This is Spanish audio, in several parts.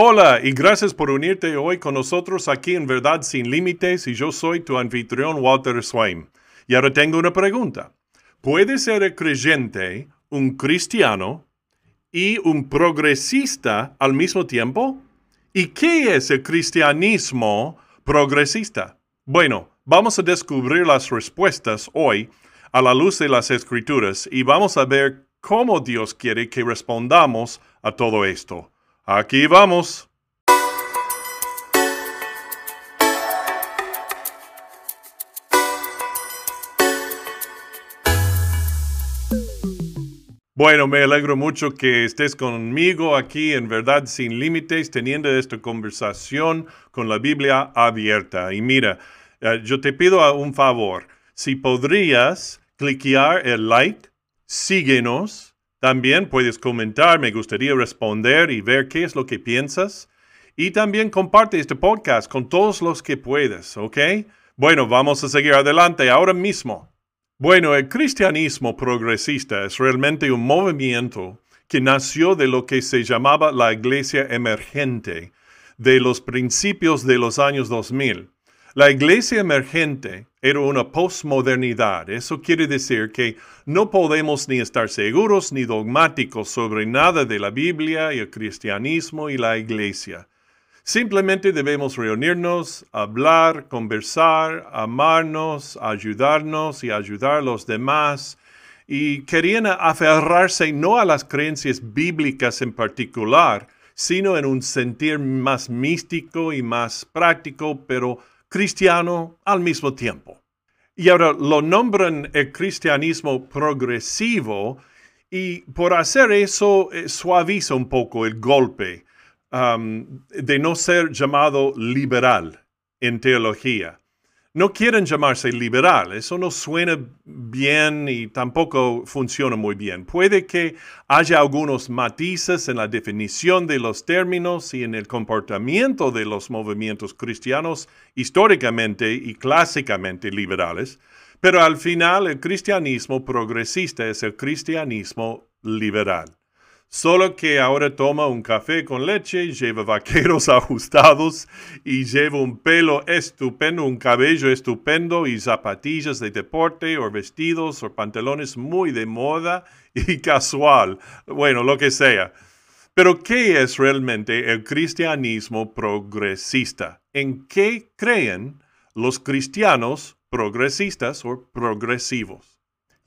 Hola y gracias por unirte hoy con nosotros aquí en Verdad Sin Límites y yo soy tu anfitrión Walter Swain. Y ahora tengo una pregunta. ¿Puede ser creyente un cristiano y un progresista al mismo tiempo? ¿Y qué es el cristianismo progresista? Bueno, vamos a descubrir las respuestas hoy a la luz de las escrituras y vamos a ver cómo Dios quiere que respondamos a todo esto. Aquí vamos. Bueno, me alegro mucho que estés conmigo aquí en Verdad sin Límites, teniendo esta conversación con la Biblia abierta. Y mira, eh, yo te pido un favor. Si podrías cliquear el like, síguenos también puedes comentar, me gustaría responder y ver qué es lo que piensas. Y también comparte este podcast con todos los que puedas, ¿ok? Bueno, vamos a seguir adelante ahora mismo. Bueno, el cristianismo progresista es realmente un movimiento que nació de lo que se llamaba la iglesia emergente de los principios de los años 2000. La iglesia emergente era una postmodernidad. Eso quiere decir que no podemos ni estar seguros ni dogmáticos sobre nada de la Biblia y el cristianismo y la iglesia. Simplemente debemos reunirnos, hablar, conversar, amarnos, ayudarnos y ayudar a los demás. Y querían aferrarse no a las creencias bíblicas en particular, sino en un sentir más místico y más práctico, pero cristiano al mismo tiempo. Y ahora lo nombran el cristianismo progresivo y por hacer eso eh, suaviza un poco el golpe um, de no ser llamado liberal en teología no quieren llamarse liberal. Eso no suena bien y tampoco funciona muy bien. Puede que haya algunos matices en la definición de los términos y en el comportamiento de los movimientos cristianos históricamente y clásicamente liberales, pero al final el cristianismo progresista es el cristianismo liberal. Solo que ahora toma un café con leche, lleva vaqueros ajustados y lleva un pelo estupendo, un cabello estupendo y zapatillas de deporte o vestidos o pantalones muy de moda y casual. Bueno, lo que sea. Pero ¿qué es realmente el cristianismo progresista? ¿En qué creen los cristianos progresistas o progresivos?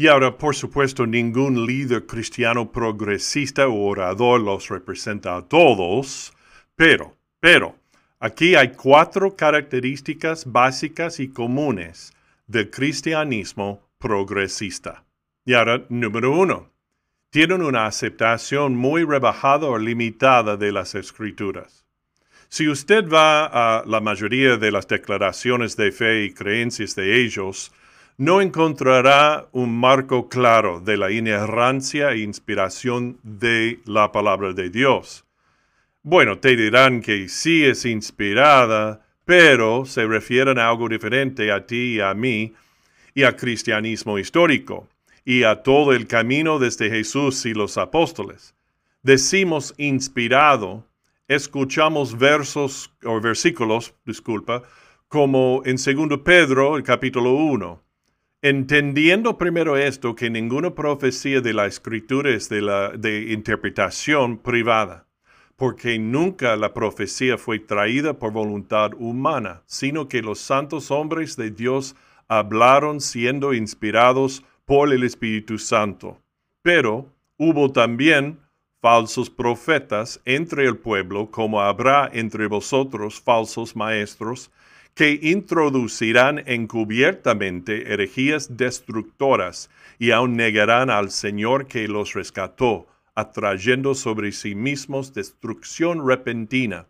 Y ahora, por supuesto, ningún líder cristiano progresista o orador los representa a todos, pero, pero, aquí hay cuatro características básicas y comunes del cristianismo progresista. Y ahora, número uno, tienen una aceptación muy rebajada o limitada de las escrituras. Si usted va a la mayoría de las declaraciones de fe y creencias de ellos, no encontrará un marco claro de la inerrancia e inspiración de la palabra de Dios. Bueno, te dirán que sí es inspirada, pero se refieren a algo diferente a ti y a mí y al cristianismo histórico y a todo el camino desde Jesús y los apóstoles. Decimos inspirado, escuchamos versos o versículos, disculpa, como en 2 Pedro, el capítulo 1 Entendiendo primero esto, que ninguna profecía de la escritura es de, la, de interpretación privada, porque nunca la profecía fue traída por voluntad humana, sino que los santos hombres de Dios hablaron siendo inspirados por el Espíritu Santo. Pero hubo también falsos profetas entre el pueblo, como habrá entre vosotros falsos maestros, que introducirán encubiertamente herejías destructoras y aun negarán al Señor que los rescató, atrayendo sobre sí mismos destrucción repentina.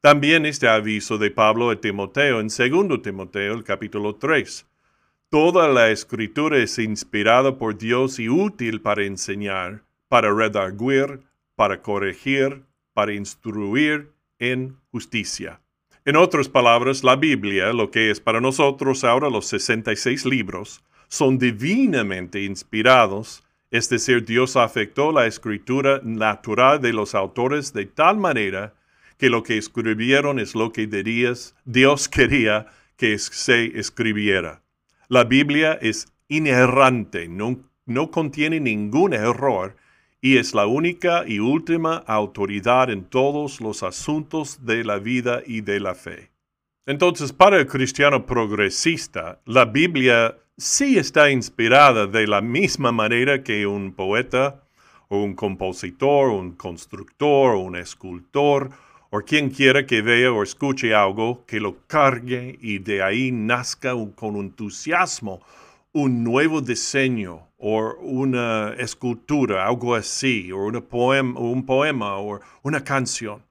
También este aviso de Pablo a Timoteo en 2 Timoteo, el capítulo 3. Toda la escritura es inspirada por Dios y útil para enseñar, para redarguir, para corregir, para instruir en justicia en otras palabras, la Biblia, lo que es para nosotros ahora los 66 libros, son divinamente inspirados, es decir, Dios afectó la escritura natural de los autores de tal manera que lo que escribieron es lo que dirías, Dios quería que se escribiera. La Biblia es inerrante, no, no contiene ningún error y es la única y última autoridad en todos los asuntos de la vida y de la fe. Entonces, para el cristiano progresista, la Biblia sí está inspirada de la misma manera que un poeta o un compositor, un constructor, o un escultor, o quien quiera que vea o escuche algo, que lo cargue y de ahí nazca con entusiasmo un nuevo diseño o una escultura, algo así, o, poema, un poema o una canción.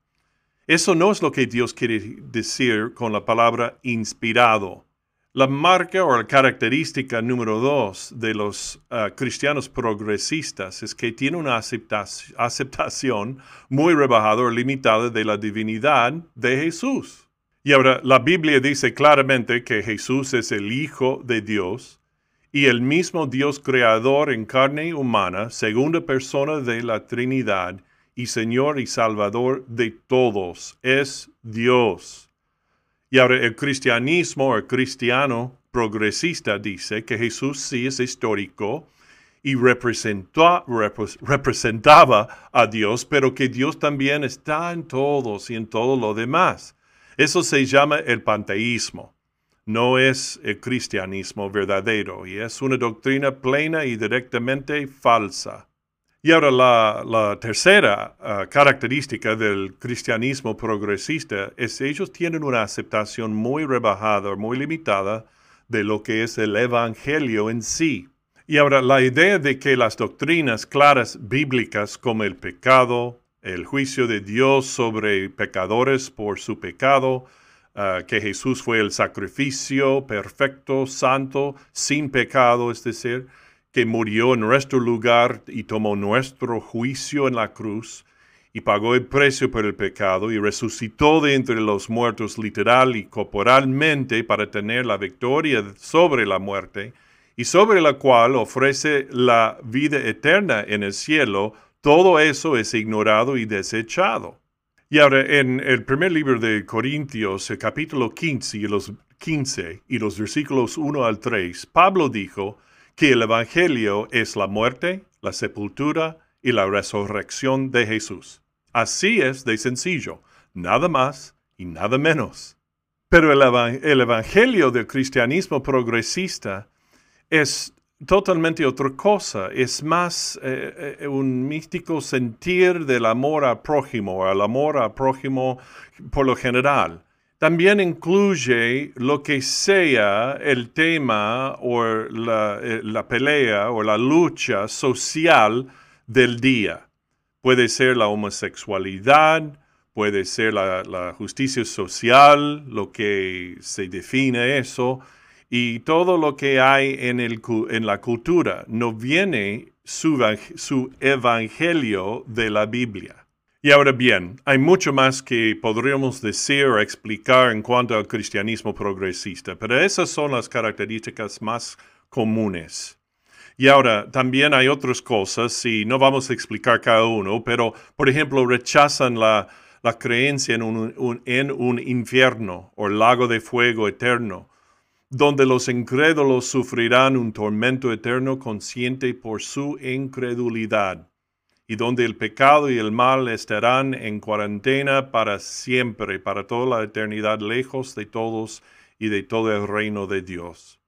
Eso no es lo que Dios quiere decir con la palabra inspirado. La marca o la característica número dos de los ah, cristianos progresistas es que tiene una aceptación muy rebajada o limitada de la divinidad de Jesús. Y ahora la Biblia dice claramente que Jesús es el Hijo de Dios y el mismo Dios creador en carne humana, segunda persona de la Trinidad y Señor y Salvador de todos, es Dios. Y ahora el cristianismo, el cristiano progresista dice que Jesús sí es histórico y representaba a Dios, pero que Dios también está en todos y en todo lo demás. Eso se llama el panteísmo. No es el cristianismo verdadero y es una doctrina plena y directamente falsa. Y ahora la, tercera ah, característica del cristianismo progresista es ellos tienen una aceptación muy rebajada, muy limitada de lo que es el Evangelio en sí. Y ahora la idea de que las doctrinas claras bíblicas como el pecado, el juicio de Dios sobre pecadores por su pecado, ah, que Jesús fue el sacrificio perfecto, santo, sin pecado, es decir, que murió en nuestro lugar y tomó nuestro juicio en la cruz y pagó el precio por el pecado y resucitó de entre los muertos literal y corporalmente para tener la victoria sobre la muerte y sobre la cual ofrece la vida eterna en el cielo, todo eso es ignorado y desechado. Y ahora en el primer libro de Corintios, el capítulo 15 y los 15 y los versículos 1 al 3, Pablo dijo, que el Evangelio es la muerte, la sepultura y la resurrección de Jesús. Así es de sencillo, nada más y nada menos. Pero el, Evangelio del cristianismo progresista es totalmente otra cosa, es más eh, eh, un místico sentir del amor al prójimo, al amor al prójimo por lo general también incluye lo que sea el tema o la, eh, pelea o la lucha social del día. Puede ser la homosexualidad, puede ser la justicia social, lo que se define eso, y todo lo que hay en, el, en la cultura. No viene su, su evangelio de la Biblia. Y ahora bien, hay mucho más que podríamos decir o explicar en cuanto al cristianismo progresista, pero esas son las características más comunes. Y ahora, también hay otras cosas, y no vamos a explicar cada uno, pero, por ejemplo, rechazan la, creencia en un, en un infierno o lago de fuego eterno, donde los incrédulos sufrirán un tormento eterno consciente por su incredulidad y donde el pecado y el mal estarán en cuarentena para siempre, para toda la eternidad, lejos de todos y de todo el reino de Dios.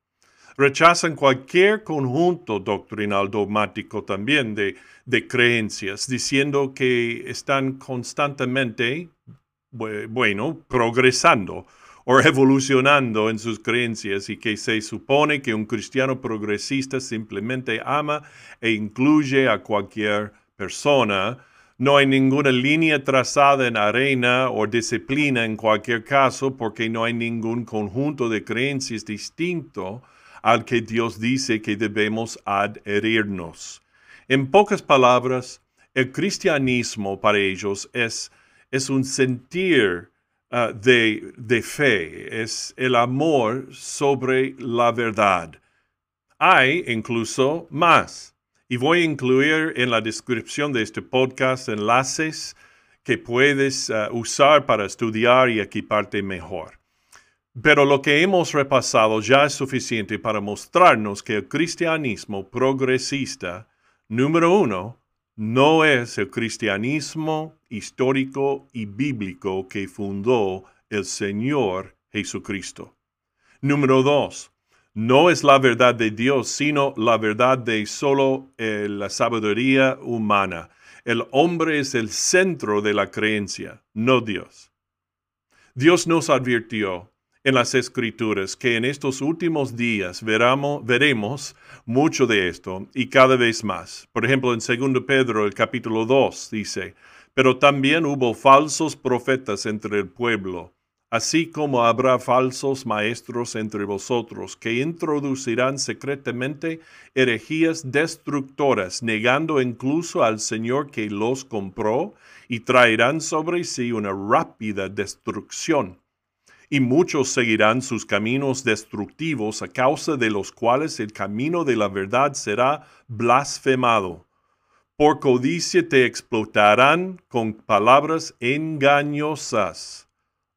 Rechazan cualquier conjunto doctrinal dogmático también de, de creencias, diciendo que están constantemente, bueno, progresando o evolucionando en sus creencias y que se supone que un cristiano progresista simplemente ama e incluye a cualquier persona, no hay ninguna línea trazada en arena o disciplina en cualquier caso porque no hay ningún conjunto de creencias distinto al que Dios dice que debemos adherirnos. En pocas palabras, el cristianismo para ellos es, es un sentir uh, de, de fe, es el amor sobre la verdad. Hay incluso más y voy a incluir en la descripción de este podcast enlaces que puedes uh, usar para estudiar y equiparte mejor. Pero lo que hemos repasado ya es suficiente para mostrarnos que el cristianismo progresista, número uno, no es el cristianismo histórico y bíblico que fundó el Señor Jesucristo. Número dos, no es la verdad de Dios, sino la verdad de solo eh, la sabiduría humana. El hombre es el centro de la creencia, no Dios. Dios nos advirtió en las escrituras que en estos últimos días veremos mucho de esto y cada vez más. Por ejemplo, en 2 Pedro, el capítulo 2, dice, pero también hubo falsos profetas entre el pueblo así como habrá falsos maestros entre vosotros que introducirán secretamente herejías destructoras, negando incluso al Señor que los compró, y traerán sobre sí una rápida destrucción. Y muchos seguirán sus caminos destructivos, a causa de los cuales el camino de la verdad será blasfemado. Por codicia te explotarán con palabras engañosas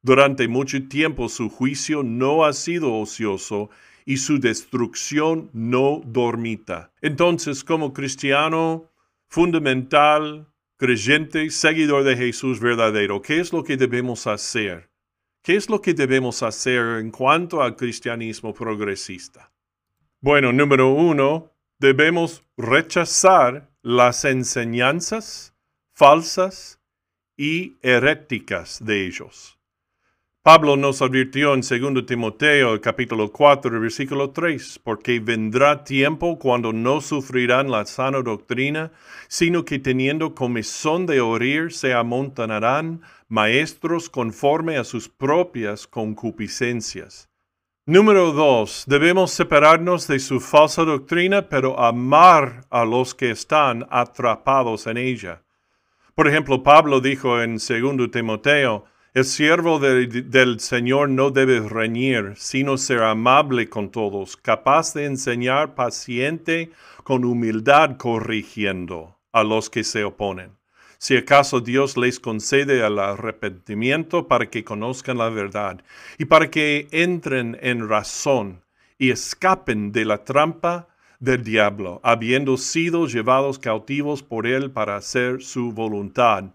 durante mucho tiempo su juicio no ha sido ocioso y su destrucción no dormita. Entonces, como cristiano fundamental, creyente, seguidor de Jesús verdadero, ¿qué es lo que debemos hacer? ¿Qué es lo que debemos hacer en cuanto al cristianismo progresista? Bueno, número uno, debemos rechazar las enseñanzas falsas y heréticas de ellos. Pablo nos advirtió en 2 Timoteo capítulo 4 versículo 3, porque vendrá tiempo cuando no sufrirán la sana doctrina, sino que teniendo comezón de oír se amontonarán maestros conforme a sus propias concupiscencias. Número 2. Debemos separarnos de su falsa doctrina, pero amar a los que están atrapados en ella. Por ejemplo, Pablo dijo en 2 Timoteo, el siervo del Señor no debe reñir, sino ser amable con todos, capaz de enseñar paciente con humildad corrigiendo a los que se oponen. Si acaso Dios les concede el arrepentimiento para que conozcan la verdad y para que entren en razón y escapen de la trampa del diablo, habiendo sido llevados cautivos por él para hacer su voluntad.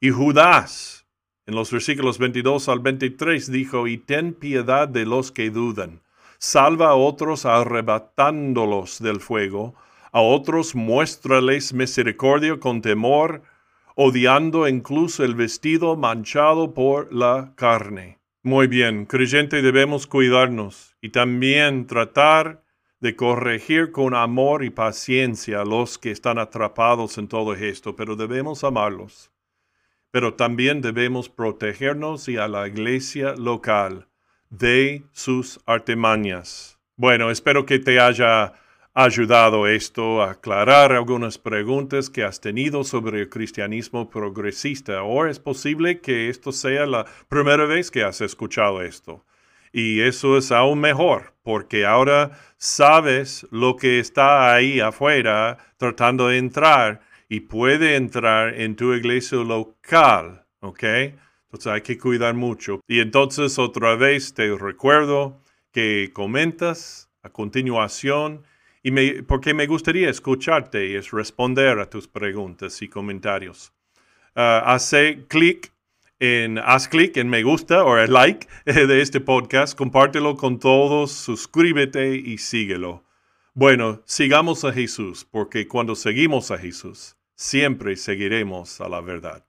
Y Judas, en los versículos 22 al 23 dijo, y ten piedad de los que dudan, salva a otros arrebatándolos del fuego, a otros muéstrales misericordia con temor, odiando incluso el vestido manchado por la carne. Muy bien, creyente debemos cuidarnos y también tratar de corregir con amor y paciencia a los que están atrapados en todo esto, pero debemos amarlos pero también debemos protegernos y a la iglesia local de sus artimañas. Bueno, espero que te haya ayudado esto a aclarar algunas preguntas que has tenido sobre el cristianismo progresista. O es posible que esto sea la primera vez que has escuchado esto. Y eso es aún mejor, porque ahora sabes lo que está ahí afuera tratando de entrar y puede entrar en tu iglesia local, ¿ok? Entonces hay que cuidar mucho. Y entonces otra vez te recuerdo que comentas a continuación porque me gustaría escucharte y es responder a tus preguntas y comentarios. Uh, clic en, haz clic en me gusta o el like de este podcast, compártelo con todos, suscríbete y síguelo. Bueno, sigamos a Jesús, porque cuando seguimos a Jesús, siempre seguiremos a la verdad.